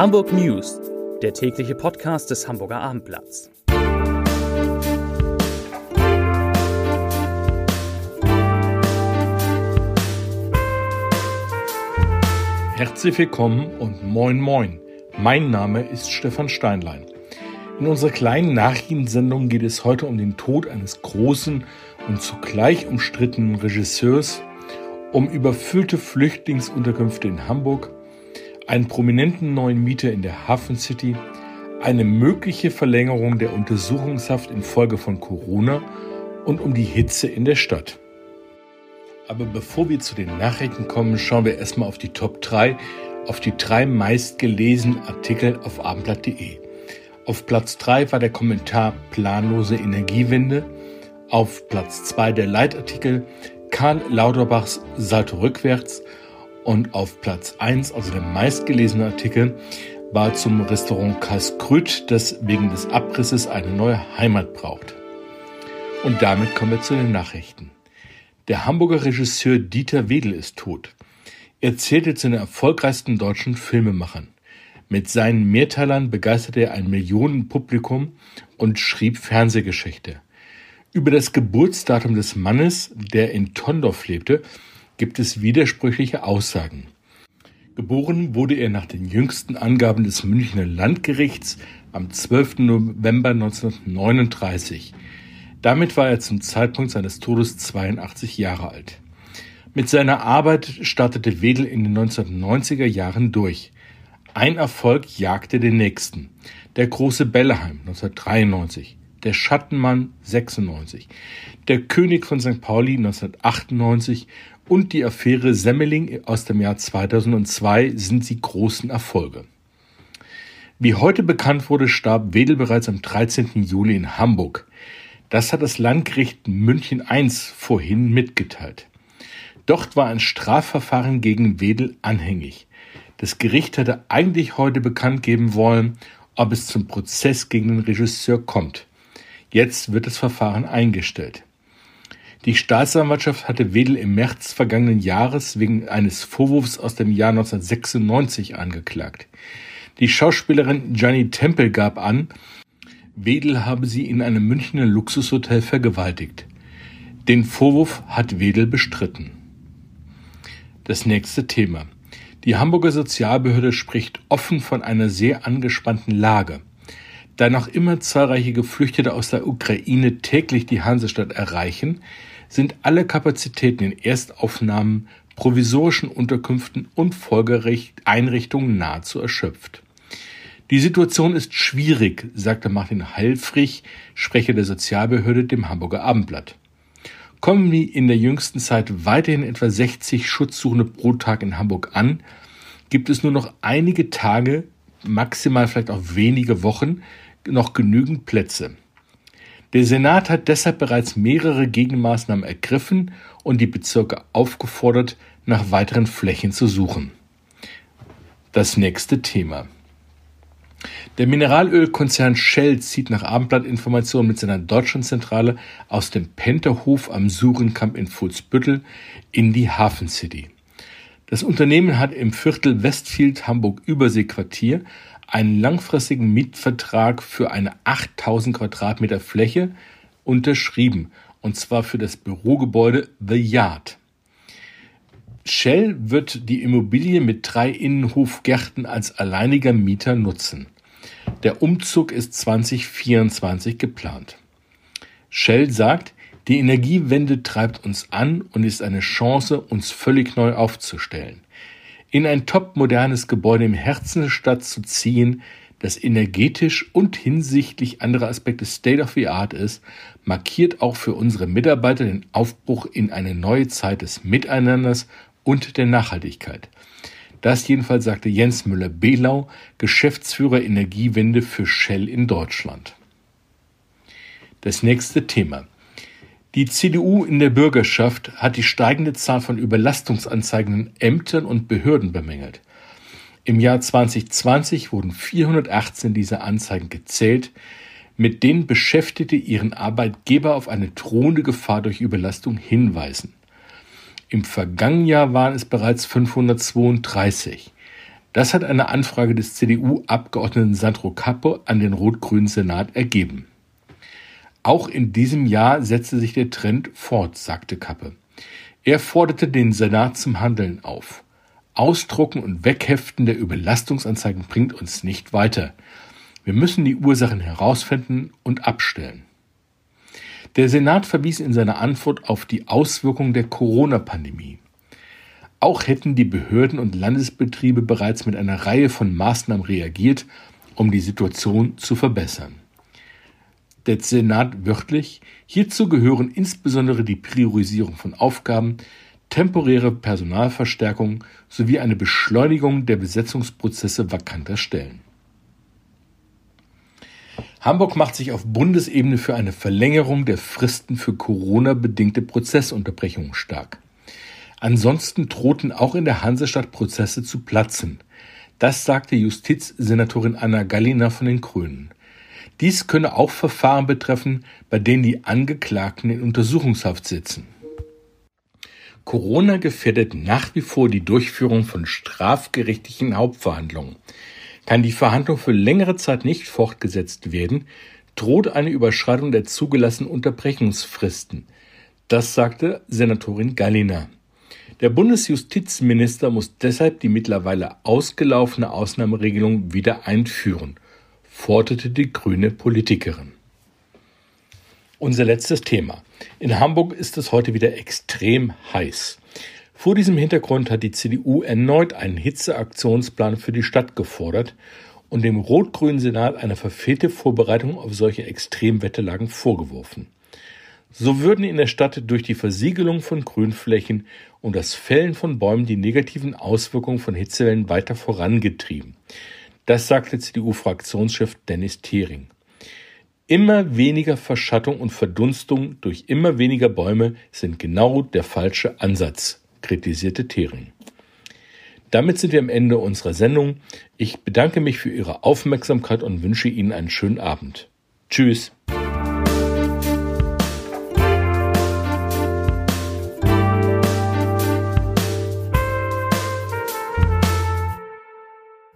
Hamburg News, der tägliche Podcast des Hamburger Abendblatts. Herzlich willkommen und moin moin. Mein Name ist Stefan Steinlein. In unserer kleinen Nachrichtensendung geht es heute um den Tod eines großen und zugleich umstrittenen Regisseurs, um überfüllte Flüchtlingsunterkünfte in Hamburg, einen prominenten neuen Mieter in der Hafen City, eine mögliche Verlängerung der Untersuchungshaft infolge von Corona und um die Hitze in der Stadt. Aber bevor wir zu den Nachrichten kommen, schauen wir erstmal auf die Top 3, auf die drei meistgelesenen Artikel auf abendblatt.de. Auf Platz 3 war der Kommentar Planlose Energiewende, auf Platz 2 der Leitartikel Karl Lauterbachs Salto rückwärts und auf Platz 1, also der meistgelesene Artikel, war zum Restaurant Kaskrüt, das wegen des Abrisses eine neue Heimat braucht. Und damit kommen wir zu den Nachrichten. Der Hamburger Regisseur Dieter Wedel ist tot. Er zählte zu den erfolgreichsten deutschen Filmemachern. Mit seinen Mehrteilern begeisterte er ein Millionenpublikum und schrieb Fernsehgeschichte. Über das Geburtsdatum des Mannes, der in Tondorf lebte, gibt es widersprüchliche Aussagen. Geboren wurde er nach den jüngsten Angaben des Münchner Landgerichts am 12. November 1939. Damit war er zum Zeitpunkt seines Todes 82 Jahre alt. Mit seiner Arbeit startete Wedel in den 1990er Jahren durch. Ein Erfolg jagte den nächsten. Der große Belleheim 1993, der Schattenmann 96, der König von St. Pauli 1998 und die Affäre Semmeling aus dem Jahr 2002 sind die großen Erfolge. Wie heute bekannt wurde, starb Wedel bereits am 13. Juli in Hamburg. Das hat das Landgericht München I vorhin mitgeteilt. Dort war ein Strafverfahren gegen Wedel anhängig. Das Gericht hatte eigentlich heute bekannt geben wollen, ob es zum Prozess gegen den Regisseur kommt. Jetzt wird das Verfahren eingestellt. Die Staatsanwaltschaft hatte Wedel im März vergangenen Jahres wegen eines Vorwurfs aus dem Jahr 1996 angeklagt. Die Schauspielerin Gianni Temple gab an, Wedel habe sie in einem Münchner Luxushotel vergewaltigt. Den Vorwurf hat Wedel bestritten. Das nächste Thema. Die Hamburger Sozialbehörde spricht offen von einer sehr angespannten Lage. Da noch immer zahlreiche Geflüchtete aus der Ukraine täglich die Hansestadt erreichen, sind alle Kapazitäten in Erstaufnahmen, provisorischen Unterkünften und folgerecht Einrichtungen nahezu erschöpft. Die Situation ist schwierig, sagte Martin Heilfrich, Sprecher der Sozialbehörde, dem Hamburger Abendblatt. Kommen wie in der jüngsten Zeit weiterhin etwa 60 Schutzsuchende pro Tag in Hamburg an, gibt es nur noch einige Tage, maximal vielleicht auch wenige Wochen, noch genügend Plätze. Der Senat hat deshalb bereits mehrere Gegenmaßnahmen ergriffen und die Bezirke aufgefordert, nach weiteren Flächen zu suchen. Das nächste Thema. Der Mineralölkonzern Shell zieht nach Abendblattinformationen mit seiner Deutschlandzentrale aus dem Penterhof am Surenkamp in Fuhlsbüttel in die Hafen City. Das Unternehmen hat im Viertel Westfield Hamburg Überseequartier einen langfristigen Mietvertrag für eine 8000 Quadratmeter Fläche unterschrieben, und zwar für das Bürogebäude The Yard. Shell wird die Immobilie mit drei Innenhofgärten als alleiniger Mieter nutzen. Der Umzug ist 2024 geplant. Shell sagt, die Energiewende treibt uns an und ist eine Chance, uns völlig neu aufzustellen in ein topmodernes Gebäude im Herzen der Stadt zu ziehen, das energetisch und hinsichtlich anderer Aspekte State of the Art ist, markiert auch für unsere Mitarbeiter den Aufbruch in eine neue Zeit des Miteinanders und der Nachhaltigkeit. Das jedenfalls sagte Jens Müller-Behlau, Geschäftsführer Energiewende für Shell in Deutschland. Das nächste Thema. Die CDU in der Bürgerschaft hat die steigende Zahl von Überlastungsanzeigen in Ämtern und Behörden bemängelt. Im Jahr 2020 wurden 418 dieser Anzeigen gezählt, mit denen Beschäftigte ihren Arbeitgeber auf eine drohende Gefahr durch Überlastung hinweisen. Im vergangenen Jahr waren es bereits 532. Das hat eine Anfrage des CDU-Abgeordneten Sandro Capo an den rot-grünen Senat ergeben. Auch in diesem Jahr setzte sich der Trend fort, sagte Kappe. Er forderte den Senat zum Handeln auf. Ausdrucken und Wegheften der Überlastungsanzeigen bringt uns nicht weiter. Wir müssen die Ursachen herausfinden und abstellen. Der Senat verwies in seiner Antwort auf die Auswirkungen der Corona-Pandemie. Auch hätten die Behörden und Landesbetriebe bereits mit einer Reihe von Maßnahmen reagiert, um die Situation zu verbessern. Der Senat wörtlich, hierzu gehören insbesondere die Priorisierung von Aufgaben, temporäre Personalverstärkung sowie eine Beschleunigung der Besetzungsprozesse vakanter Stellen. Hamburg macht sich auf Bundesebene für eine Verlängerung der Fristen für Corona-bedingte Prozessunterbrechungen stark. Ansonsten drohten auch in der Hansestadt Prozesse zu platzen. Das sagte Justizsenatorin Anna Gallina von den Grünen. Dies könne auch Verfahren betreffen, bei denen die Angeklagten in Untersuchungshaft sitzen. Corona gefährdet nach wie vor die Durchführung von strafgerichtlichen Hauptverhandlungen. Kann die Verhandlung für längere Zeit nicht fortgesetzt werden, droht eine Überschreitung der zugelassenen Unterbrechungsfristen. Das sagte Senatorin Gallina. Der Bundesjustizminister muss deshalb die mittlerweile ausgelaufene Ausnahmeregelung wieder einführen, forderte die grüne Politikerin. Unser letztes Thema. In Hamburg ist es heute wieder extrem heiß. Vor diesem Hintergrund hat die CDU erneut einen Hitzeaktionsplan für die Stadt gefordert und dem rot-grünen Senat eine verfehlte Vorbereitung auf solche Extremwetterlagen vorgeworfen. So würden in der Stadt durch die Versiegelung von Grünflächen und das Fällen von Bäumen die negativen Auswirkungen von Hitzewellen weiter vorangetrieben. Das sagte CDU-Fraktionschef Dennis Thering. Immer weniger Verschattung und Verdunstung durch immer weniger Bäume sind genau der falsche Ansatz, kritisierte Thering. Damit sind wir am Ende unserer Sendung. Ich bedanke mich für Ihre Aufmerksamkeit und wünsche Ihnen einen schönen Abend. Tschüss.